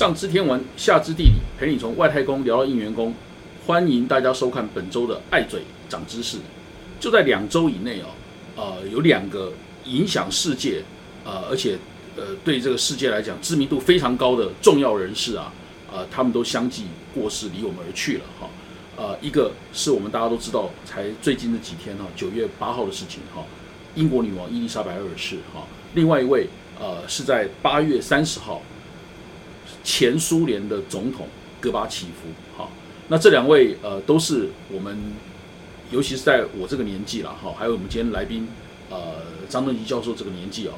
上知天文，下知地理，陪你从外太空聊到应援工。欢迎大家收看本周的爱嘴长知识。就在两周以内哦，呃，有两个影响世界，呃，而且呃，对这个世界来讲知名度非常高的重要人士啊，呃，他们都相继过世，离我们而去了哈。呃，一个是我们大家都知道，才最近的几天哈，九月八号的事情哈，英国女王伊丽莎白二世哈。另外一位呃，是在八月三十号，前苏联的总统戈巴契夫哈。那这两位呃，都是我们，尤其是在我这个年纪了哈，还有我们今天来宾呃张登吉教授这个年纪哦，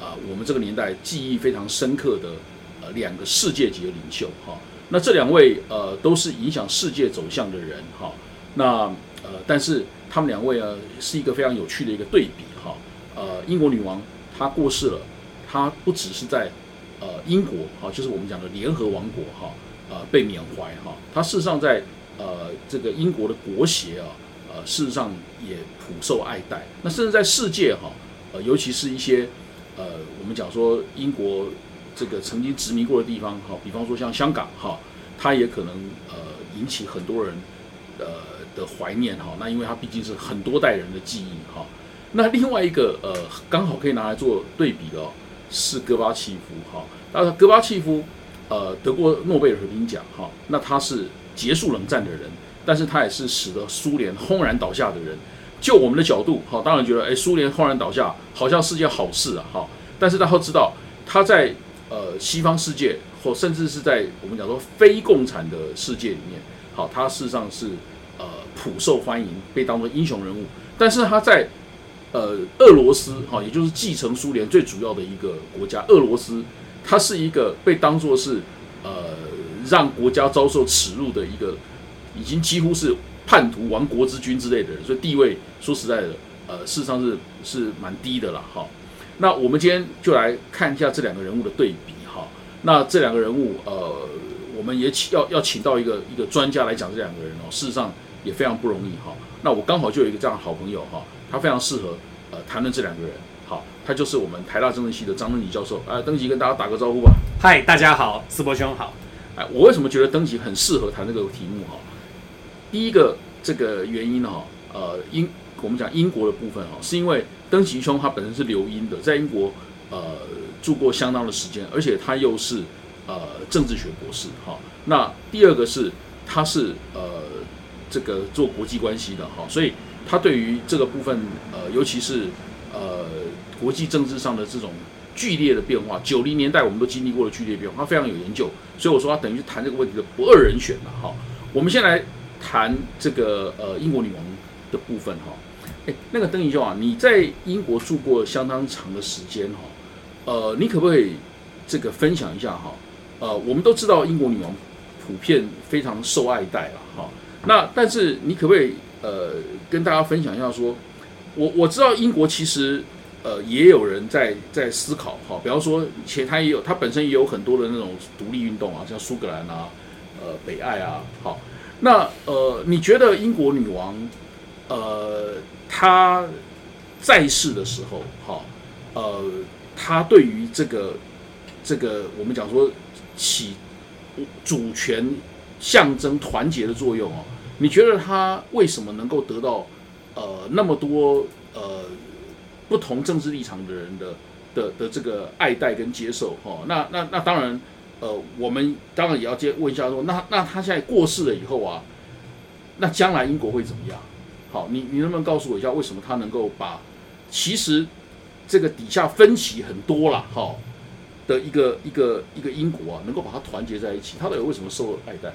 啊，我们这个年代记忆非常深刻的呃两个世界级的领袖哈。那这两位呃都是影响世界走向的人哈。那呃，但是他们两位啊是一个非常有趣的一个对比哈。呃，英国女王她过世了，她不只是在呃英国哈，就是我们讲的联合王国哈。呃，被缅怀哈，它事实上在呃这个英国的国协啊，呃事实上也普受爱戴。那甚至在世界哈，呃尤其是一些呃我们讲说英国这个曾经殖民过的地方哈，比方说像香港哈，它也可能呃引起很多人呃的怀念哈。那因为它毕竟是很多代人的记忆哈。那另外一个呃刚好可以拿来做对比的是戈巴契夫哈，那戈巴契夫。呃，得过诺贝尔和平奖哈，那他是结束冷战的人，但是他也是使得苏联轰然倒下的人。就我们的角度，哈，当然觉得，哎，苏联轰然倒下好像是件好事啊，哈。但是大家知道，他在呃西方世界，或甚至是在我们讲说非共产的世界里面，好，他事实上是呃普受欢迎，被当作英雄人物。但是他在呃俄罗斯，哈，也就是继承苏联最主要的一个国家，俄罗斯。他是一个被当作是，呃，让国家遭受耻辱的一个，已经几乎是叛徒、亡国之君之类的人，所以地位说实在的，呃，事实上是是蛮低的了哈。那我们今天就来看一下这两个人物的对比哈。那这两个人物，呃，我们也请要要请到一个一个专家来讲这两个人哦，事实上也非常不容易哈。那我刚好就有一个这样的好朋友哈，他非常适合呃谈论这两个人。好，他就是我们台大政治系的张登吉教授。哎，登吉跟大家打个招呼吧。嗨，大家好，思博兄好。哎，我为什么觉得登吉很适合谈这个题目哈？第一个这个原因哈，呃，英我们讲英国的部分哈，是因为登吉兄他本身是留英的，在英国呃住过相当的时间，而且他又是呃政治学博士哈。那第二个是他是呃这个做国际关系的哈，所以他对于这个部分呃，尤其是呃。国际政治上的这种剧烈的变化，九零年代我们都经历过了剧烈变化，他非常有研究，所以我说他等于是谈这个问题的不二人选了哈。我们先来谈这个呃英国女王的部分哈。哎，那个邓一秀啊，你在英国住过相当长的时间哈，呃，你可不可以这个分享一下哈？呃，我们都知道英国女王普遍非常受爱戴了。那但是你可不可以呃跟大家分享一下说，我我知道英国其实。呃，也有人在在思考哈，比方说，且他也有，他本身也有很多的那种独立运动啊，像苏格兰啊，呃，北爱啊，好，那呃，你觉得英国女王，呃，她在世的时候，哈，呃，她对于这个这个我们讲说起主权象征团结的作用哦，你觉得他为什么能够得到呃那么多呃？不同政治立场的人的的的这个爱戴跟接受哈，那那那当然，呃，我们当然也要接问一下说，那那他现在过世了以后啊，那将来英国会怎么样？好，你你能不能告诉我一下，为什么他能够把其实这个底下分歧很多了哈的一个一个一个英国啊，能够把它团结在一起？他到底为什么受爱戴？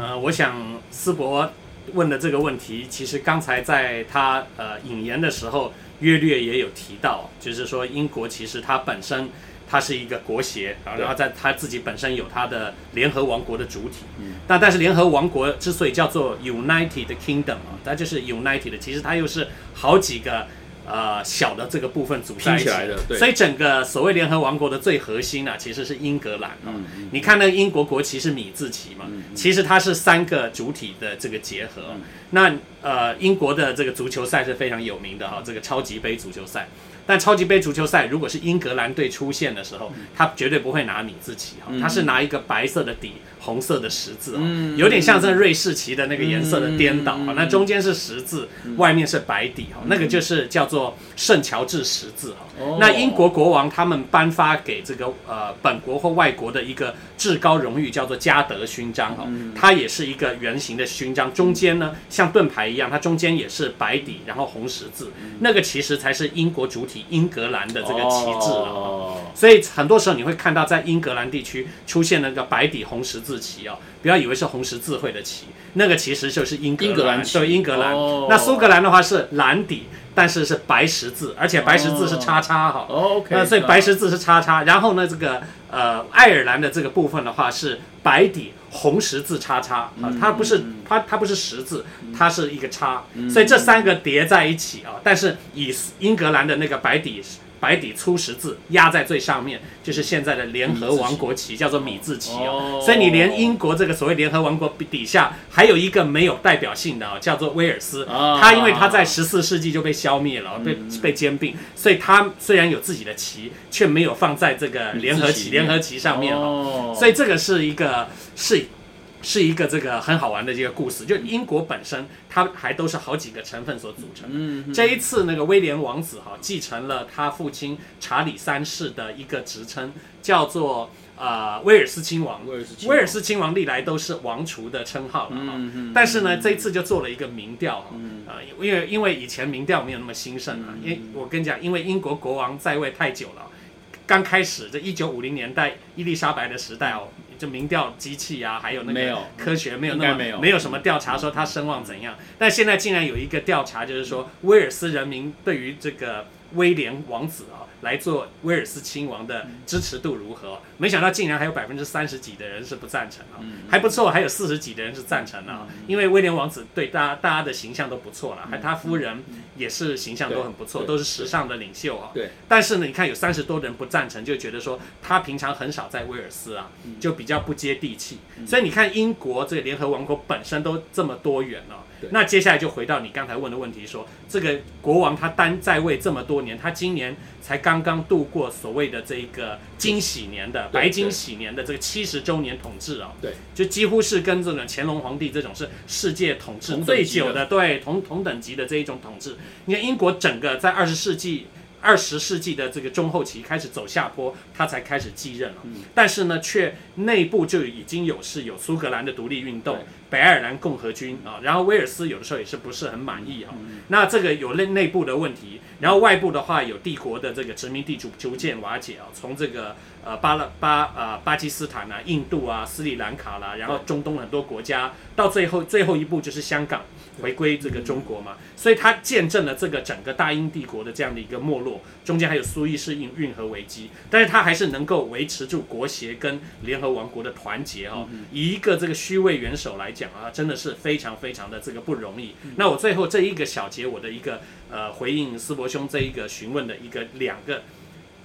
呃，我想思博问的这个问题，其实刚才在他呃引言的时候。约略也有提到，就是说英国其实它本身它是一个国协，然后在它自己本身有它的联合王国的主体。嗯，但但是联合王国之所以叫做 United Kingdom 啊，它就是 United，其实它又是好几个。呃，小的这个部分组在一起。的，所以整个所谓联合王国的最核心呢，其实是英格兰。嗯，你看那个英国国旗是米字旗嘛，其实它是三个主体的这个结合。那呃，英国的这个足球赛是非常有名的哈，这个超级杯足球赛。但超级杯足球赛如果是英格兰队出现的时候，他绝对不会拿米字旗哈，他是拿一个白色的底，红色的十字啊，有点像这瑞士旗的那个颜色的颠倒哈。那中间是十字，外面是白底哈，那个就是叫做圣乔治十字哈。那英国国王他们颁发给这个呃本国或外国的一个至高荣誉叫做嘉德勋章哈，它也是一个圆形的勋章，中间呢像盾牌一样，它中间也是白底，然后红十字，那个其实才是英国主体英格兰的这个旗帜了。所以很多时候你会看到在英格兰地区出现那个白底红十字旗哦，不要以为是红十字会的旗，那个其实就是英格兰对英格兰。那苏格兰的话是蓝底。但是是白十字，而且白十字是叉叉哈。OK。那所以白十字是叉叉，然后呢，这个呃爱尔兰的这个部分的话是白底红十字叉叉啊，它不是它它不是十字，它是一个叉，所以这三个叠在一起啊。但是以英格兰的那个白底。白底粗十字压在最上面，就是现在的联合王国旗，叫做米字旗哦。所以你连英国这个所谓联合王国底下还有一个没有代表性的哦，叫做威尔斯。它因为它在十四世纪就被消灭了，被被兼并，所以它虽然有自己的旗，却没有放在这个联合旗联合旗上面哦。所以这个是一个是。是一个这个很好玩的一个故事，就英国本身，它还都是好几个成分所组成的。这一次那个威廉王子哈继承了他父亲查理三世的一个职称，叫做呃威尔斯亲王。威尔斯亲王历来都是王储的称号了哈，但是呢这一次就做了一个民调哈，呃因为因为以前民调没有那么兴盛啊，因为我跟你讲，因为英国国王在位太久了，刚开始这一九五零年代伊丽莎白的时代哦。就民调机器啊，还有那个科学没有那么没有什么调查说他声望怎样，但现在竟然有一个调查，就是说威尔斯人民对于这个威廉王子啊。来做威尔斯亲王的支持度如何？没想到竟然还有百分之三十几的人是不赞成啊，还不错，还有四十几的人是赞成啊。因为威廉王子对大家大家的形象都不错了，还他夫人也是形象都很不错，都是时尚的领袖啊。对。但是呢，你看有三十多人不赞成，就觉得说他平常很少在威尔斯啊，就比较不接地气。所以你看英国这个联合王国本身都这么多元了。那接下来就回到你刚才问的问题，说这个国王他单在位这么多年，他今年才刚刚刚度过所谓的这个金喜年的白金喜年的这个七十周年统治啊，对，就几乎是跟这种乾隆皇帝这种是世界统治最久的，对，同同等级的这一种统治。你看英国整个在二十世纪。二十世纪的这个中后期开始走下坡，他才开始继任了。但是呢，却内部就已经有是有苏格兰的独立运动、北爱尔兰共和军啊，然后威尔斯有的时候也是不是很满意啊。那这个有内内部的问题，然后外部的话有帝国的这个殖民地主逐渐瓦解啊，从这个呃巴勒巴呃巴基斯坦啊、印度啊、斯里兰卡啦，然后中东很多国家，到最后最后一步就是香港。回归这个中国嘛，所以他见证了这个整个大英帝国的这样的一个没落，中间还有苏伊士运运河危机，但是他还是能够维持住国协跟联合王国的团结哦。以一个这个虚位元首来讲啊，真的是非常非常的这个不容易。那我最后这一个小节，我的一个呃回应斯伯兄这一个询问的一个两个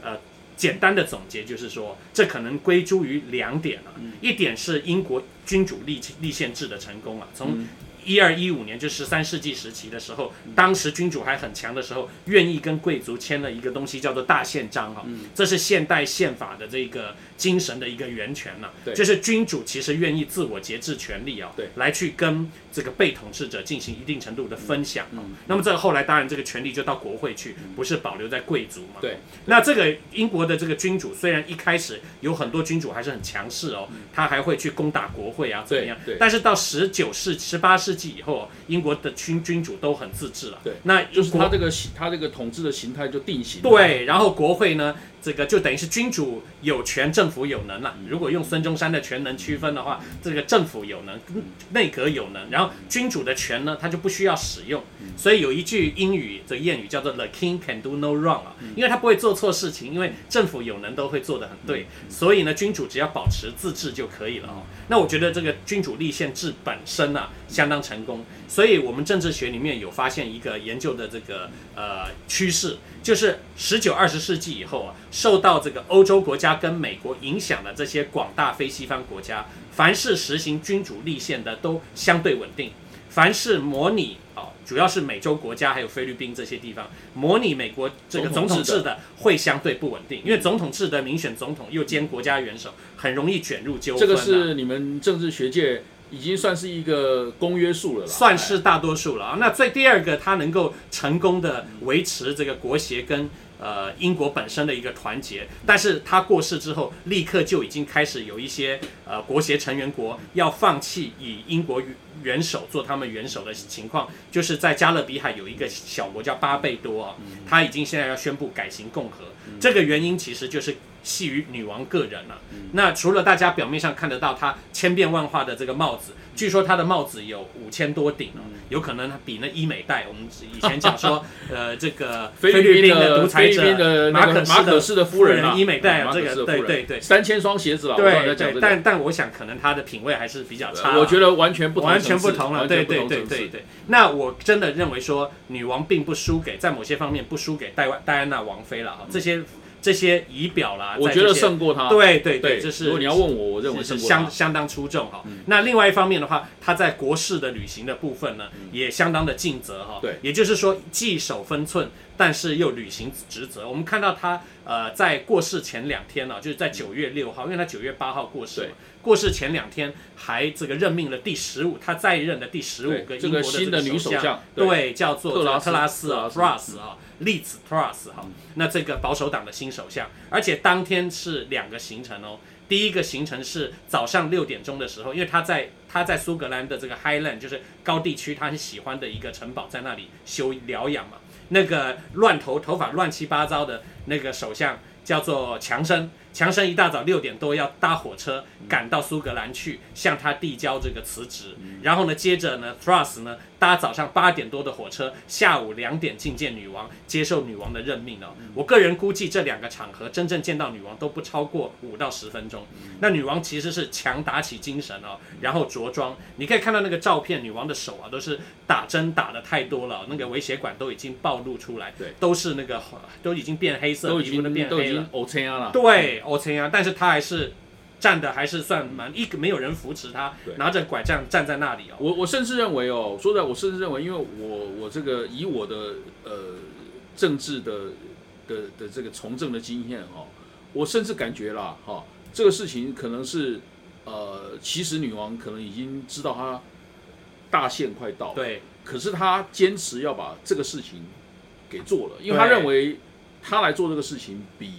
呃简单的总结，就是说这可能归诸于两点啊，一点是英国君主立立宪制的成功啊，从一二一五年，就十三世纪时期的时候，当时君主还很强的时候，愿意跟贵族签了一个东西，叫做大宪章哈，这是现代宪法的这个精神的一个源泉了。对，就是君主其实愿意自我节制权力啊，对，来去跟这个被统治者进行一定程度的分享。嗯，那么这个后来当然这个权力就到国会去，不是保留在贵族嘛。对，那这个英国的这个君主虽然一开始有很多君主还是很强势哦，他还会去攻打国会啊，怎么样？对，但是到十九世、十八世。纪以后，英国的君君主都很自治了。对，那就是他这个他这个统治的形态就定型。对，然后国会呢？这个就等于是君主有权，政府有能了。如果用孙中山的权能区分的话，这个政府有能，内阁有能，然后君主的权呢，他就不需要使用。所以有一句英语的谚语叫做 “The king can do no wrong” 啊，因为他不会做错事情，因为政府有能都会做得很对。所以呢，君主只要保持自治就可以了哦。那我觉得这个君主立宪制本身啊，相当成功。所以我们政治学里面有发现一个研究的这个呃趋势。就是十九二十世纪以后啊，受到这个欧洲国家跟美国影响的这些广大非西方国家，凡是实行君主立宪的都相对稳定，凡是模拟啊主要是美洲国家还有菲律宾这些地方，模拟美国这个总总统制的会相对不稳定，因为总统制的民选总统又兼国家元首，很容易卷入纠纷、啊。这个是你们政治学界已经算是一个公约数了啦，算是大多数了啊。那最第二个，他能够成功的维持这个国协跟呃英国本身的一个团结，但是他过世之后，立刻就已经开始有一些呃国协成员国要放弃以英国元首做他们元首的情况，就是在加勒比海有一个小国叫巴贝多啊，他已经现在要宣布改行共和，这个原因其实就是。系于女王个人了、那除了大家表面上看得到她千变万化的这个帽子，据说她的帽子有五千多顶哦，有可能比那伊美戴，我们以前讲说，呃，这个菲律律宾的的独裁者马可马可斯的夫人啊，伊美戴这个对对对。三千双鞋子了，对对，但但我想可能她的品味还是比较差，我觉得完全不同完全不同了，对对对对对。那我真的认为说，女王并不输给，在某些方面不输给戴万戴安娜王妃了哈，这些这些仪表啦，我觉得胜过她。对对对，这是如果你要问我，我认为。相相当出众哈。那另外一方面的话，她在国事的履行的部分呢，也相当的尽责哈。对也就是说既守分寸，但是又履行职责。我们看到他呃在过世前两天呢、就是在九月六号，因为他九月八号过世过世前两天还这个任命了第十五，他在任的第十五个英国的个新的女首首相对对，叫做特拉斯特拉斯啊 Truss 啊，利兹 Truss 哈。那这个保守党的新首相，而且当天是两个行程哦。第一个行程是早上六点钟的时候，因为他在他在苏格兰的这个 Highland，就是高地区，他很喜欢的一个城堡，在那里休疗养嘛。那个乱头头发乱七八糟的那个首相叫做强生，强生一大早六点多要搭火车赶到苏格兰去，向他递交这个辞职。然后呢，接着呢，Truss 呢搭早上八点多的火车，下午两点觐见女王，接受女王的任命哦。我个人估计这两个场合真正见到女王都不超过五到十分钟。那女王其实是强打起精神哦，然后着装，你可以看到那个照片，女王的手啊都是打针打的太多了，那个微血管都已经暴露出来，对，都是那个都已经变黑色，都已皮肤都经变黑了。对，OK 啊，但是他还是站的还是算蛮一个没有人扶持他，拿着拐杖站在那里哦。我我甚至认为哦，说实在，我甚至认为，因为我我这个以我的呃政治的的的这个从政的经验哦，我甚至感觉啦哈、这个事情可能是呃，其实女王可能已经知道她大限快到了，对。可是她坚持要把这个事情给做了，因为她认为她来做这个事情比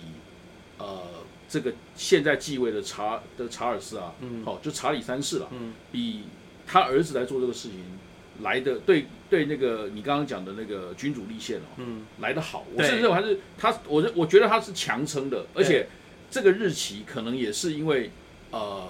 呃这个现在继位的查的查尔斯啊，嗯好、就查理三世了，嗯比他儿子来做这个事情来的对对那个你刚刚讲的那个君主立宪哦，嗯，来的好。我对甚至认为还是他，我认我觉得他是强撑的，而且这个日期可能也是因为呃，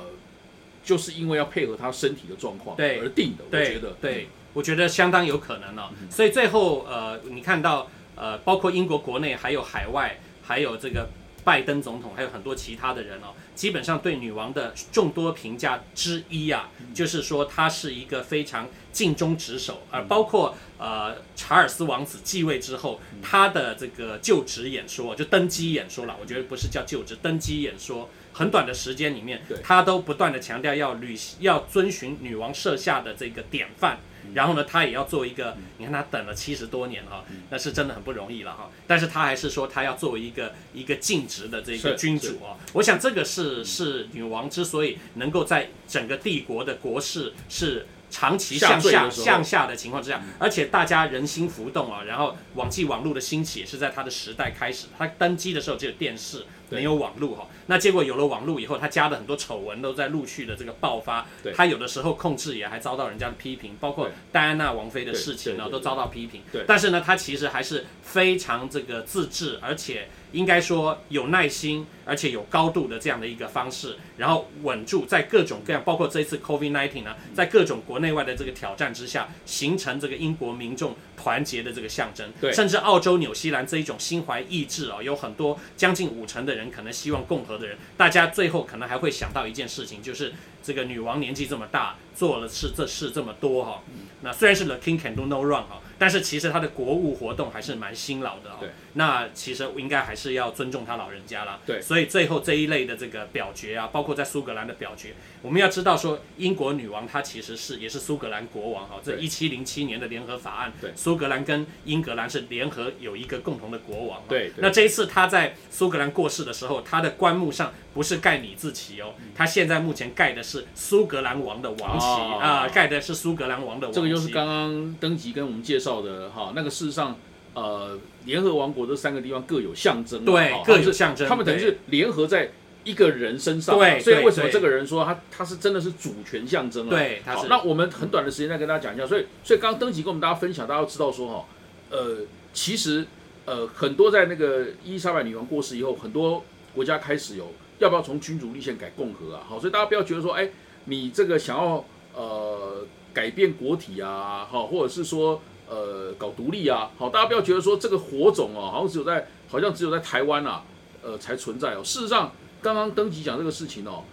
就是因为要配合他身体的状况对而定的。我对觉得对，我觉得相当有可能哦。所以最后呃，你看到呃，包括英国国内还有海外，还有这个拜登总统，还有很多其他的人哦，基本上对女王的众多评价之一啊，就是说她是一个非常尽忠职守，而包括呃查尔斯王子继位之后，他的这个就职演说，就登基演说了，我觉得不是叫就职，登基演说。很短的时间里面，他都不断的强调要履行要遵循女王设下的这个典范，然后呢，他也要做一个，你看他等了七十多年哈，那是真的很不容易了哈。但是他还是说他要作为一个一个尽职的这个君主哦。我想这个是是女王之所以能够在整个帝国的国势是。长期向下向下的情况之下，而且大家人心浮动啊，然后网际网络的兴起也是在他的时代开始。他登基的时候只有电视，对没有网络哈。那结果有了网络以后，他加的很多丑闻都在陆续的这个爆发。他有的时候控制也还遭到人家的批评，包括戴安娜王妃的事情呢，都遭到批评。但是呢，他其实还是非常这个自制，而且应该说有耐心，而且有高度的这样的一个方式，然后稳住在各种各样，包括这一次 COVID-19 呢，在各种国内外的这个挑战之下，形成这个英国民众团结的这个象征。对甚至澳洲、纽西兰这一种心怀意志啊、有很多将近五成的人可能希望共和的人，大家最后可能还会想到一件事情，就是这个女王年纪这么大，做了事这事这么多哈、那虽然是 The King can do no wrong 哈、但是其实他的国务活动还是蛮辛劳的哦。对，那其实应该还是要尊重他老人家啦。对所以最后这一类的这个表决啊，包括在苏格兰的表决，我们要知道说，英国女王她其实是也是苏格兰国王哈。这对一七零七年的联合法案，对苏格兰跟英格兰是联合有一个共同的国王哦。对对那这一次他在苏格兰过世的时候，他的棺木上不是盖李字旗哦，他现在目前盖的是苏格兰王的王旗哦啊、盖的是苏格兰王的王旗。这个就是刚刚登吉跟我们介绍的哈，那个事实上，呃，联合王国这三个地方各有象征啊，对各有象征他们等于是联合在一个人身上啊，对对所以为什么这个人说他他是真的是主权象征啊？对他是那我们很短的时间再跟大家讲一下，所以所以刚刚登吉跟我们大家分享，大家要知道说哈，呃，其实呃很多在那个伊丽莎白女王过世以后，很多国家开始有要不要从君主立宪改共和啊？好，所以大家不要觉得说，哎，你这个想要呃改变国体啊，好，或者是说呃搞独立啊，好，大家不要觉得说这个火种哦，好像只有在好像只有在台湾啊，呃才存在哦。事实上，刚刚登基讲这个事情哦，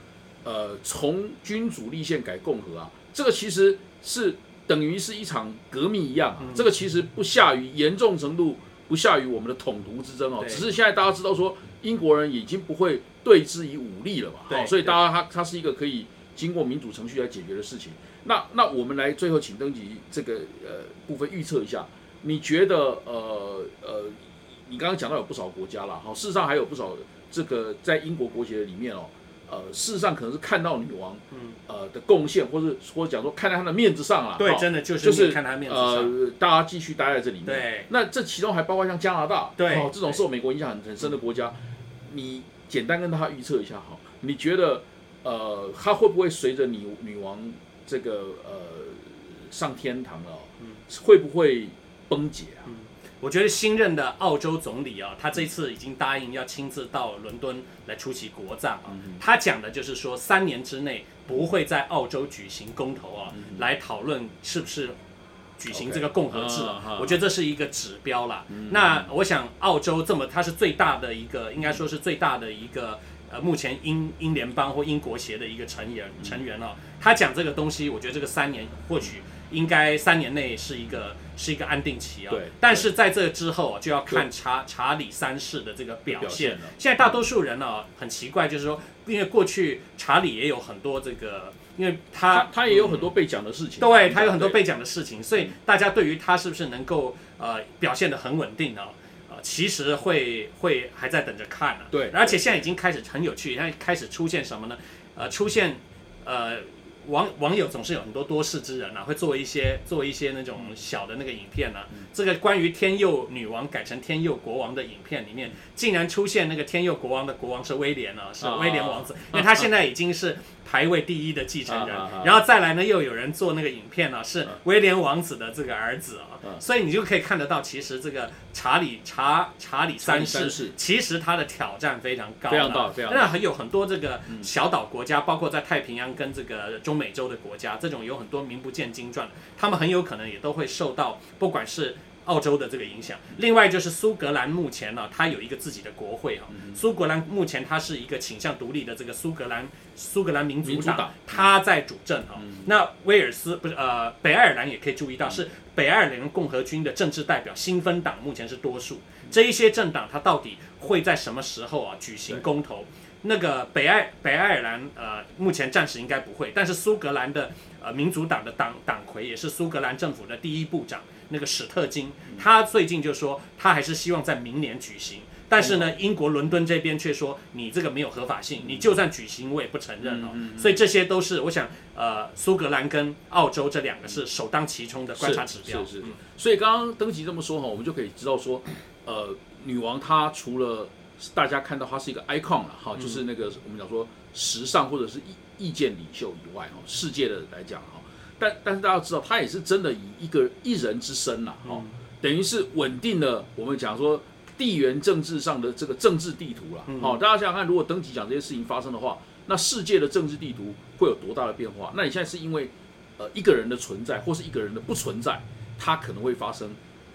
呃，从君主立宪改共和啊，这个其实是等于是一场革命一样啊，这个其实不下于严重程度不下于我们的统独之争哦，只是现在大家知道说英国人已经不会对之以武力了嘛，对好，所以大家他他是一个可以经过民主程序来解决的事情。那那我们来最后请登记这个呃部分预测一下，你觉得呃呃，你刚刚讲到有不少国家啦，好，事实上还有不少这个在英国国协里面哦，呃，事实上可能是看到女王呃的贡献，或是或者讲说看在她的面子上了，对，真的就是就是看他面子上。呃，大家继续待在这里面。对，那这其中还包括像加拿大，对哦，这种受美国影响很很深的国家，你简单跟他预测一下哈，你觉得呃，他会不会随着女女王这个呃上天堂了哦，嗯会不会崩解啊？我觉得新任的澳洲总理啊，他这次已经答应要亲自到伦敦来出席国葬啊。嗯他讲的就是说，三年之内不会在澳洲举行公投啊，来讨论是不是举行这个共和制我觉得这是一个指标啦。那我想，澳洲这么，它是最大的一个，应该说是最大的一个。呃，目前英英联邦或英国协的一个成员成员哦，他讲这个东西，我觉得这个三年或许应该三年内是一个是一个安定期啊、对但是在这之后啊，就要看查查理三世的这个表表现现了。现在大多数人呢、很奇怪，就是说，因为过去查理也有很多这个，因为他他他也有很多被讲的事情，对他有很多被讲的事情，所以大家对于他是不是能够呃表现的很稳定呢？呃，其实会会还在等着看呢、对而且现在已经开始很有趣，现在开始出现什么呢？呃，出现呃网网友总是有很多多事之人啊，会做一些做一些那种小的那个影片啊。这个关于天佑女王改成天佑国王的影片里面，竟然出现那个天佑国王的国王是威廉啊，是啊威廉王子，因为他现在已经是排位第一的继承人。然后再来呢，又有人做那个影片呢、是威廉王子的这个儿子啊，嗯所以你就可以看得到，其实这个查理查查理三世其实他的挑战非常高的，非常大非常大那很有很多这个小岛国家，包括在太平洋跟这个中美洲的国家，这种有很多名不见经传，他们很有可能也都会受到不管是。澳洲的这个影响，另外就是苏格兰目前呢，它有一个自己的国会哈、嗯。苏格兰目前它是一个倾向独立的这个苏格兰苏格兰民族党，民主党。它在主政哈、嗯。那威尔斯不是呃北爱尔兰也可以注意到，是北爱尔兰共和军的政治代表新芬党目前是多数，这一些政党它到底会在什么时候啊举行公投？那个北爱北爱尔兰呃，目前暂时应该不会，但是苏格兰的呃民主党的党党魁也是苏格兰政府的第一部长那个史特金，他最近就说他还是希望在明年举行。但是呢，英国伦敦这边却说你这个没有合法性，你就算举行我也不承认哦。所以这些都是我想，呃，苏格兰跟澳洲这两个是首当其冲的观察指标。是是是嗯所以刚刚登吉这么说哈，我们就可以知道说，呃，女王她除了大家看到她是一个 icon 了哈，就是那个我们讲说时尚或者是意意见领袖以外哈，世界的来讲哈，但但是大家要知道，他也是真的以一个一人之身呐哈，等于是稳定了我们讲说地缘政治上的这个政治地图了。好、大家想想看，如果登基讲这些事情发生的话，那世界的政治地图会有多大的变化？那你现在是因为呃一个人的存在，或是一个人的不存在，它可能会发生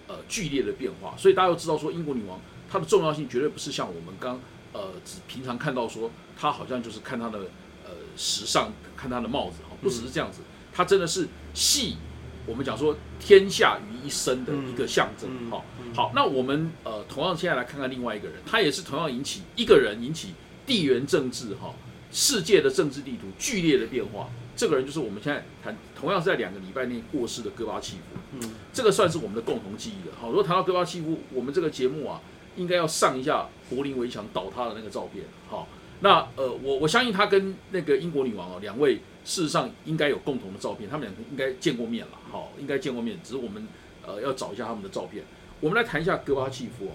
呃剧烈的变化。所以大家要知道说，英国女王她的重要性绝对不是像我们刚呃只平常看到说她好像就是看她的呃时尚，看她的帽子哈，不只是这样子，她真的是戏我们讲说天下于一身的一个象征。嗯好、嗯好，那我们呃同样现在来看看另外一个人，他也是同样引起一个人引起地缘政治哈、世界的政治地图剧烈的变化。这个人就是我们现在谈，同样是在两个礼拜内过世的戈巴契夫。嗯这个算是我们的共同记忆了。好，如果谈到戈巴契夫，我们这个节目啊，应该要上一下柏林围墙倒塌的那个照片。好，那呃，我我相信他跟那个英国女王哦，两位事实上应该有共同的照片，他们两个应该见过面了。好，应该见过面，只是我们呃要找一下他们的照片。我们来谈一下戈巴契夫哦，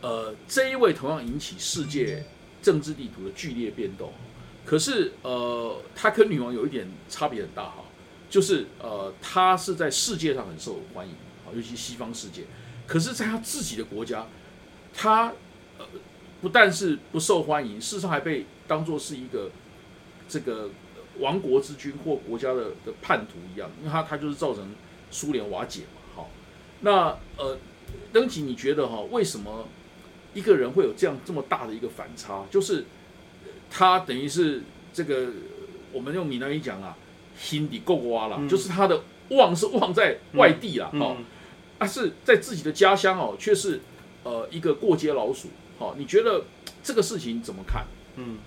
呃，这一位同样引起世界政治地图的剧烈变动，可是呃，他跟女王有一点差别很大哈。就是呃，他是在世界上很受欢迎，好，尤其西方世界。可是，在他自己的国家，他呃不但是不受欢迎，事实上还被当作是一个这个亡国之君或国家的的叛徒一样，因为他他就是造成苏联瓦解嘛。好，那呃，登吉，你觉得哈，为什么一个人会有这样这么大的一个反差？就是呃他等于是这个，我们用闽南语讲啊。心底够挖了，嗯就是他的望是望在外地啦，嗯哦，但是在自己的家乡哦，却是呃一个过街老鼠，好、你觉得这个事情怎么看？嗯，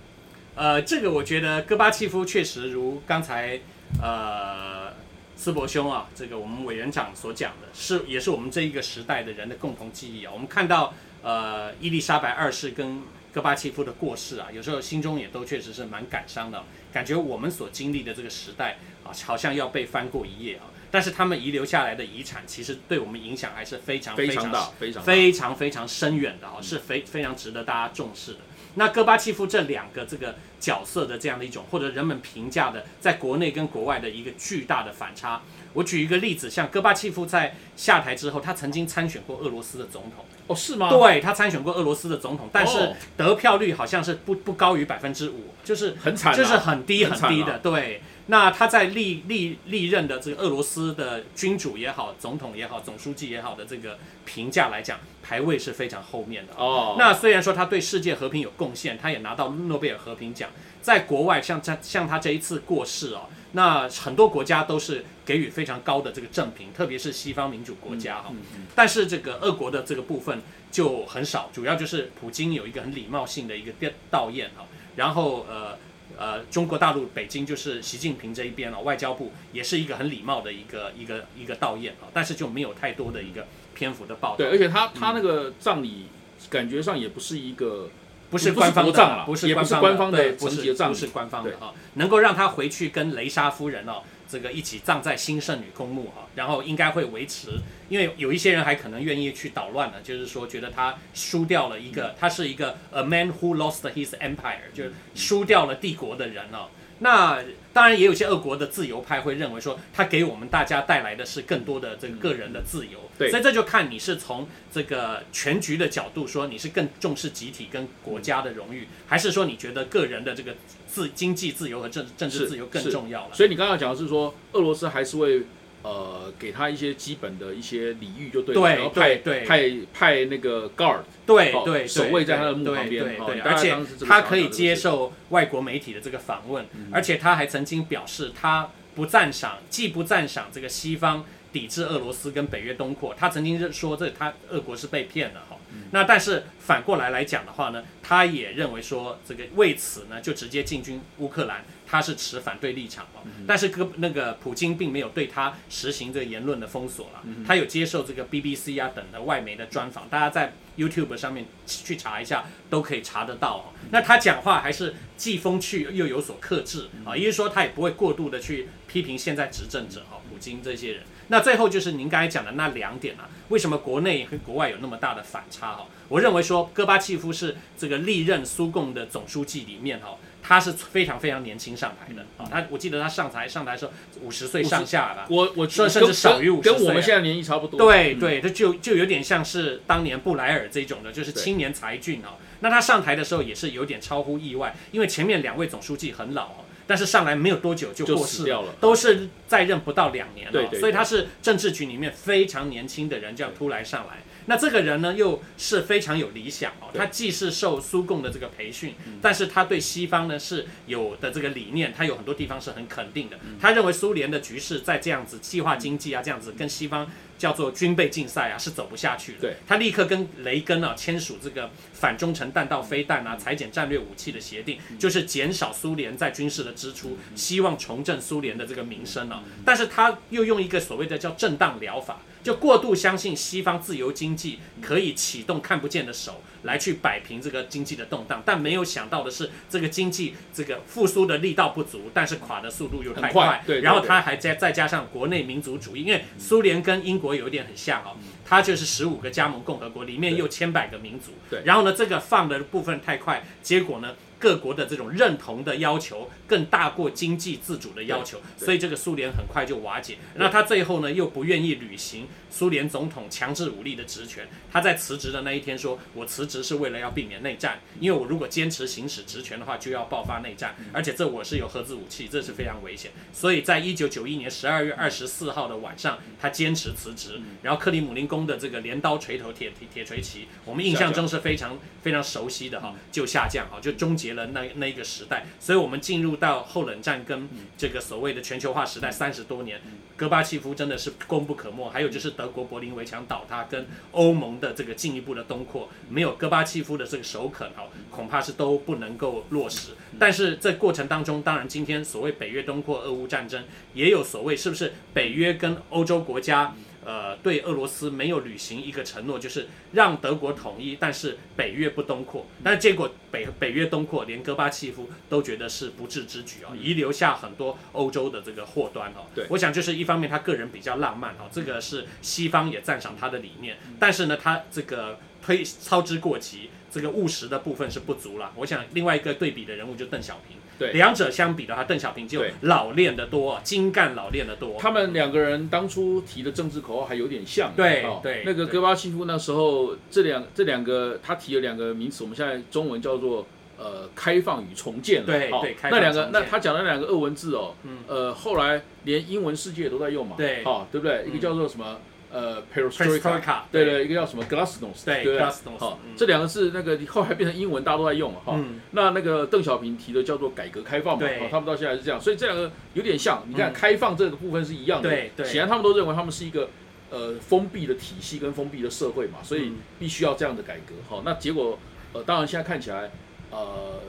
呃，这个我觉得戈巴契夫确实如刚才呃斯伯兄啊，这个我们委员长所讲的，是也是我们这一个时代的人的共同记忆啊。我们看到呃伊丽莎白二世跟戈巴契夫的过世啊，有时候心中也都确实是蛮感伤的，感觉我们所经历的这个时代啊，好像要被翻过一页啊。但是他们遗留下来的遗产，其实对我们影响还是非常常非常大，非常非常非常深远的啊，是非非常值得大家重视的。那戈巴契夫这两个这个角色的这样的一种，或者人们评价的，在国内跟国外的一个巨大的反差。我举一个例子，像戈巴契夫在下台之后，他曾经参选过俄罗斯的总统，哦，是吗？对他参选过俄罗斯的总统，但是哦得票率好像是不不高于百分之五，就是很惨啊，就是很低很低的，对。那他在历历历任的这个俄罗斯的君主也好、总统也好、总书记也好的这个评价来讲，排位是非常后面的。哦。那虽然说他对世界和平有贡献，他也拿到诺贝尔和平奖，在国外像他像他这一次过世哦，那很多国家都是给予非常高的这个正评，特别是西方民主国家哈、嗯嗯但是这个俄国的这个部分就很少，主要就是普京有一个很礼貌性的一个悼唁哈，然后呃。呃，中国大陆北京就是习近平这一边啊，外交部也是一个很礼貌的一个一个一个悼唁啊，但是就没有太多的一个篇幅的报道。对，而且他他那个葬礼感觉上也不是一个不是官方的也不是官官方的不是不是官方的对哈，能够让他回去跟雷莎夫人哦，这个一起葬在新圣女公墓哈，然后应该会维持，因为有一些人还可能愿意去捣乱呢，就是说觉得他输掉了一个，他是一个 a man who lost his empire，就是输掉了帝国的人哦。那当然也有些俄国的自由派会认为说，他给我们大家带来的是更多的这个个人的自由，对。所以这就看你是从这个全局的角度说，你是更重视集体跟国家的荣誉，还是说你觉得个人的这个自经济自由和政政治自由更重要了？所以你刚刚讲的是说，俄罗斯还是会呃给他一些基本的一些礼遇，就对了，对然后派对对。派派那个 guard，哦对对，守卫在他的墓旁边对而且他可以接受外国媒体的这个访问，嗯而且他还曾经表示他不赞赏，既不赞赏这个西方抵制俄罗斯跟北约东扩，他曾经是说这他俄国是被骗的哈。嗯那但是反过来来讲的话呢，他也认为说这个为此呢就直接进军乌克兰，他是持反对立场哦。嗯但是哥那个普京并没有对他实行这个言论的封锁了，嗯他有接受这个 BBC 啊等的外媒的专访，大家在 YouTube 上面去查一下都可以查得到哦。那他讲话还是既风趣又有所克制啊，也就是说他也不会过度的去批评现在执政者哈，普京这些人。那最后就是您刚才讲的那两点啊，为什么国内和国外有那么大的反差哈？我认为说戈巴契夫是这个历任苏共的总书记里面哈，他是非常非常年轻上台的啊，他我记得他上台上台的时候五十岁上下吧。我我甚甚至少于五十跟跟我们现在年纪差不多。嗯对对，他就就有点像是当年布莱尔这种的，就是青年才俊哦。那他上台的时候也是有点超乎意外，因为前面两位总书记很老哦，但是上来没有多久就就过世掉了都是在任不到两年、哦，对对所以他是政治局里面非常年轻的人，这样突然上来。那这个人呢，又是非常有理想哦。他既是受苏共的这个培训，但是他对西方呢是有的这个理念，他有很多地方是很肯定的。他认为苏联的局势在这样子计划经济啊，这样子跟西方叫做军备竞赛啊，是走不下去的。对，他立刻跟雷根啊签署这个反中程弹道飞弹啊、裁减战略武器的协定，就是减少苏联在军事的支出，希望重振苏联的这个名声啊。但是他又用一个所谓的叫震荡疗法。就过度相信西方自由经济可以启动看不见的手来去摆平这个经济的动荡，但没有想到的是，这个经济这个复苏的力道不足，但是垮的速度又太很快对对然后对它还再再加上国内民族主义，因为苏联跟英国有一点很像哦，它就是十五个加盟共和国，里面又千百个民族，对。然后呢，这个放的部分太快，结果呢。各国的这种认同的要求更大过经济自主的要求，所以这个苏联很快就瓦解。那他最后呢，又不愿意履行苏联总统强制武力的职权。他在辞职的那一天说：“我辞职是为了要避免内战，因为我如果坚持行使职权的话，就要爆发内战，而且这我是有核子武器，这是非常危险。”所以在一九九一年十二月二十四号的晚上，他坚持辞职。然后克里姆林宫的这个镰刀锤头铁铁铁锤旗，我们印象中是非常非常熟悉的哈，就下降哈，就终结了那那一个时代。所以我们进入到后冷战跟这个所谓的全球化时代三十多年，戈巴契夫真的是功不可没。还有就是德国柏林围墙倒塌跟欧盟的这个进一步的东扩，没有戈巴契夫的这个首肯哈，恐怕是都不能够落实。但是这过程当中，当然今天所谓北约东扩、俄乌战争，也有所谓是不是北约跟欧洲国家。呃，对俄罗斯没有履行一个承诺，就是让德国统一，但是北约不东扩。但是结果北北约东扩，连戈巴契夫都觉得是不智之举哦，遗留下很多欧洲的这个祸端哦。对我想就是一方面他个人比较浪漫哦，这个是西方也赞赏他的理念，但是呢，他这个推操之过急，这个务实的部分是不足了。我想另外一个对比的人物就邓小平。对。两者相比的话，邓小平就老练得多，精干老练得多。他们两个人当初提的政治口号还有点像，对哦。对对那个戈巴契夫那时候这两这两个他提了两个名词，我们现在中文叫做呃开放与重建了，哦。对对那两个那他讲的两个俄文字哦，嗯。呃后来连英文世界都在用嘛，对。好、对不对？一个嗯。叫做什么呃 perestroika，Perestroika，对对，一个叫什么 glasnost，对好嗯，这两个是那个后来变成英文，大家都在用了哈。嗯。那那个邓小平提的叫做改革开放嘛，他们到现在是这样，所以这两个有点像。你看嗯开放这个部分是一样的，显然他们都认为他们是一个呃封闭的体系跟封闭的社会嘛，所以嗯。必须要这样的改革。好，那结果呃，当然现在看起来呃，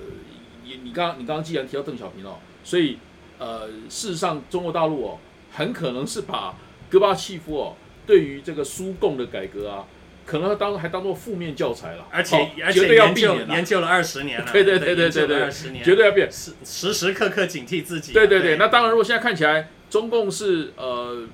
你你刚你刚刚既然提到邓小平哦，所以呃，事实上中国大陆哦，很可能是把戈巴契夫哦对于这个苏共的改革啊，可能当还当做负面教材了，而且、哦而且绝对要研究避免，研究了二十年了，对对对对对对二十年，绝对要变。时时时刻刻警惕自己啊。对对对，那当然，如果现在看起来中共是呃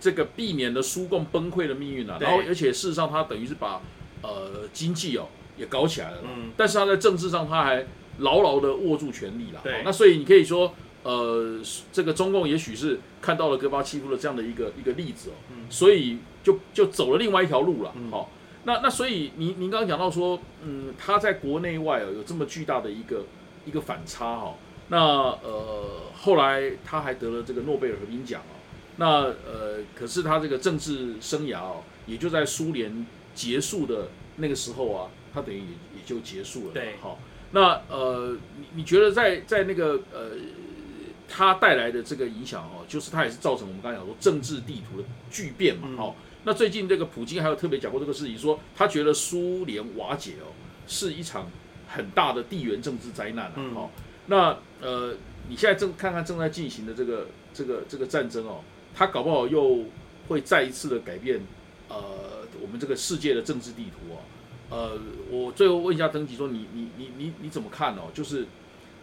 这个避免了苏共崩溃的命运啊，然后而且事实上他等于是把呃经济哦也搞起来了，嗯，但是他在政治上他还牢牢的握住权力了。对。哦那所以你可以说，呃，这个中共也许是看到了戈巴契夫的这样的一个一个例子哦，嗯所以就就走了另外一条路了。嗯好、那那所以您您刚刚讲到说，嗯，他在国内外哦有这么巨大的一个一个反差哈、那呃后来他还得了这个诺贝尔和平奖哦，那呃可是他这个政治生涯哦，也就在苏联结束的那个时候啊，他等于也也就结束了。对好、那呃你你觉得在在那个呃他带来的这个影响哦，就是它也是造成我们刚才讲说政治地图的巨变嘛，嗯好、那最近这个普京还有特别讲过这个事情，说他觉得苏联瓦解哦是一场很大的地缘政治灾难啊。嗯好、那呃，你现在正看看正在进行的这个这个这个战争哦，它搞不好又会再一次的改变呃我们这个世界的政治地图哦。呃，我最后问一下登吉说，你你你你你怎么看哦？就是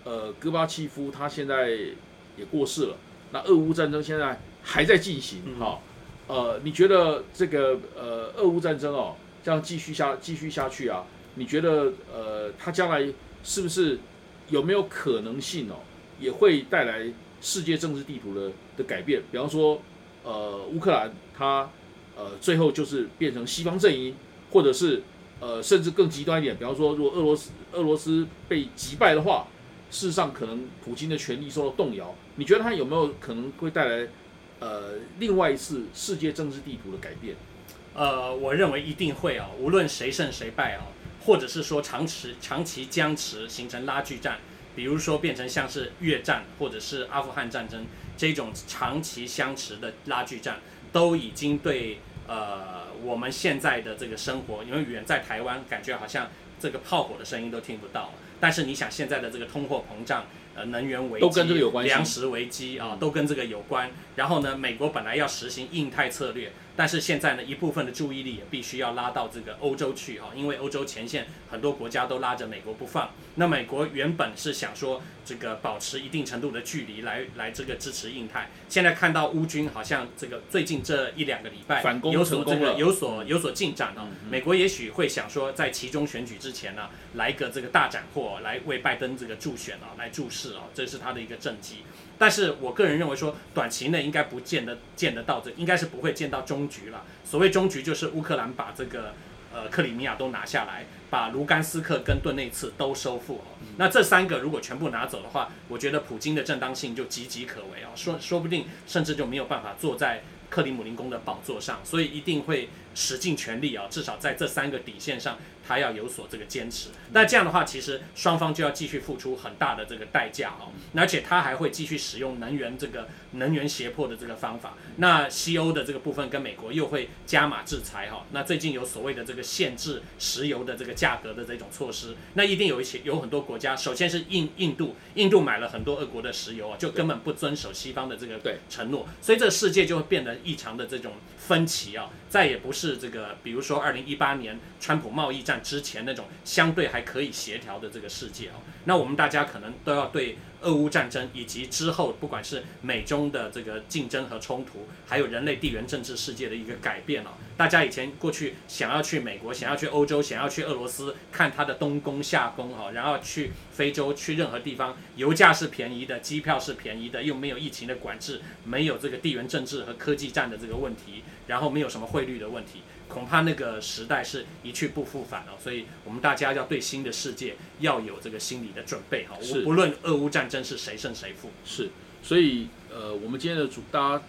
呃，戈巴契夫他现在也过世了，那俄乌战争现在还在进行，嗯哈、呃，你觉得这个呃俄乌战争哦，这样继续下继续下去啊？你觉得呃，它将来是不是有没有可能性哦，也会带来世界政治地图的的改变？比方说，呃，乌克兰它呃最后就是变成西方阵营，或者是呃甚至更极端一点，比方说，如果俄罗斯俄罗斯被击败的话，事实上可能普京的权力受到动摇，你觉得它有没有可能会带来呃另外一次世界政治地图的改变？呃，我认为一定会啊，无论谁胜谁败啊，或者是说长持长期僵持形成拉锯战，比如说变成像是越战或者是阿富汗战争这种长期相持的拉锯战，都已经对呃我们现在的这个生活，因为远在台湾，感觉好像这个炮火的声音都听不到。但是你想现在的这个通货膨胀。呃，能源危机都跟这个有关系粮食危机啊，都跟这个有关。然后呢，美国本来要实行印太策略，但是现在呢，一部分的注意力也必须要拉到这个欧洲去啊，因为欧洲前线很多国家都拉着美国不放。那美国原本是想说这个保持一定程度的距离来来这个支持印太，现在看到乌军好像这个最近这一两个礼拜反攻有所这个成功了有所有所进展啊。美国也许会想说，在其中选举之前呢，来一个这个大斩获，来为拜登这个助选啊，来助势啊，这是他的一个政绩。但是我个人认为说，短期内应该不见得见得到这，应该是不会见到终局了。所谓终局，就是乌克兰把这个呃克里米亚都拿下来，把卢甘斯克跟顿内茨都收复哦。那这三个如果全部拿走的话，我觉得普京的正当性就岌岌可危哦，说说不定甚至就没有办法坐在克里姆林宫的宝座上，所以一定会使尽全力啊，至少在这三个底线上，他要有所这个坚持。那这样的话，其实双方就要继续付出很大的这个代价哦，而且他还会继续使用能源这个能源胁迫的这个方法。那西欧的这个部分跟美国又会加码制裁哈。那最近有所谓的这个限制石油的这个价格的这种措施，那一定有一些有很多国家，首先是印印度，印度买了很多俄国的石油啊，就根本不遵守西方的这个对承诺，所以这个世界就会变得异常的这种分歧啊，再也不是这个，比如说二零一八年川普贸易战之前那种相对还可以协调的这个世界哦。那我们大家可能都要对俄乌战争以及之后不管是美中的这个竞争和冲突，还有人类地缘政治世界的一个改变哦。大家以前过去想要去美国，想要去欧洲，想要去俄罗斯看它的东宫夏宫哈，然后去非洲去任何地方，油价是便宜的，机票是便宜的，又没有疫情的管制，没有这个地缘政治和科技战的这个问题，然后没有什么汇率的问题，恐怕那个时代是一去不复返了。所以我们大家要对新的世界要有这个心理的准备哈。是不论俄乌战争是谁胜谁负，是，所以呃，我们今天的主，大家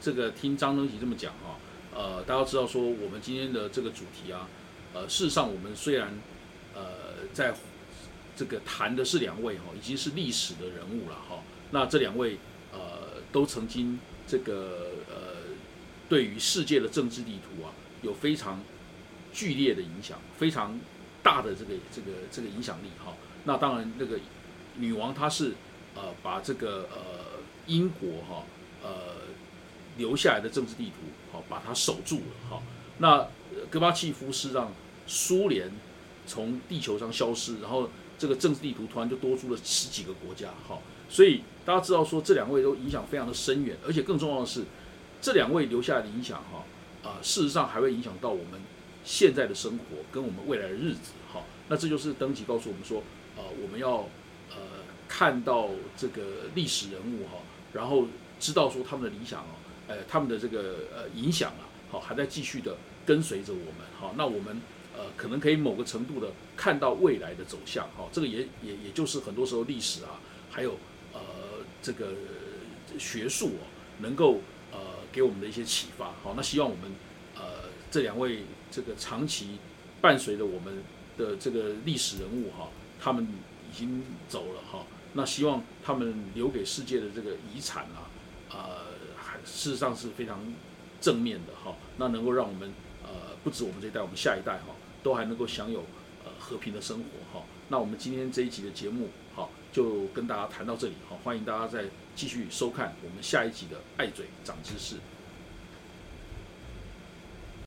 这个听张登奇这么讲啊，呃，大家知道说我们今天的这个主题啊，呃，事实上我们虽然呃在这个谈的是两位哈，已经是历史的人物了哈，那这两位呃都曾经这个呃对于世界的政治地图啊有非常剧烈的影响，非常大的这个这个这个影响力哈。那当然，那个女王她是呃把这个呃英国哈呃留下来的政治地图好把它守住了哈。那戈巴契夫是让苏联从地球上消失，然后这个政治地图突然就多出了十几个国家哈。所以大家知道说这两位都影响非常的深远，而且更重要的是这两位留下来的影响哈啊、事实上还会影响到我们现在的生活跟我们未来的日子哈。那这就是登记告诉我们说，呃，我们要呃看到这个历史人物哈，然后知道说他们的理想哦，呃，他们的这个呃影响啊，好还在继续的跟随着我们哈。那我们呃可能可以某个程度的看到未来的走向哈，这个也也也就是很多时候历史啊，还有呃这个学术哦，能够给我们的一些启发。好，那希望我们呃这两位这个长期伴随着我们的这个历史人物哈，他们已经走了哈，那希望他们留给世界的这个遗产啊，呃，还事实上是非常正面的哈，那能够让我们呃不止我们这一代，我们下一代哈，都还能够享有呃和平的生活哈。那我们今天这一集的节目，就跟大家谈到这里好，欢迎大家再继续收看我们下一集的爱嘴长知识。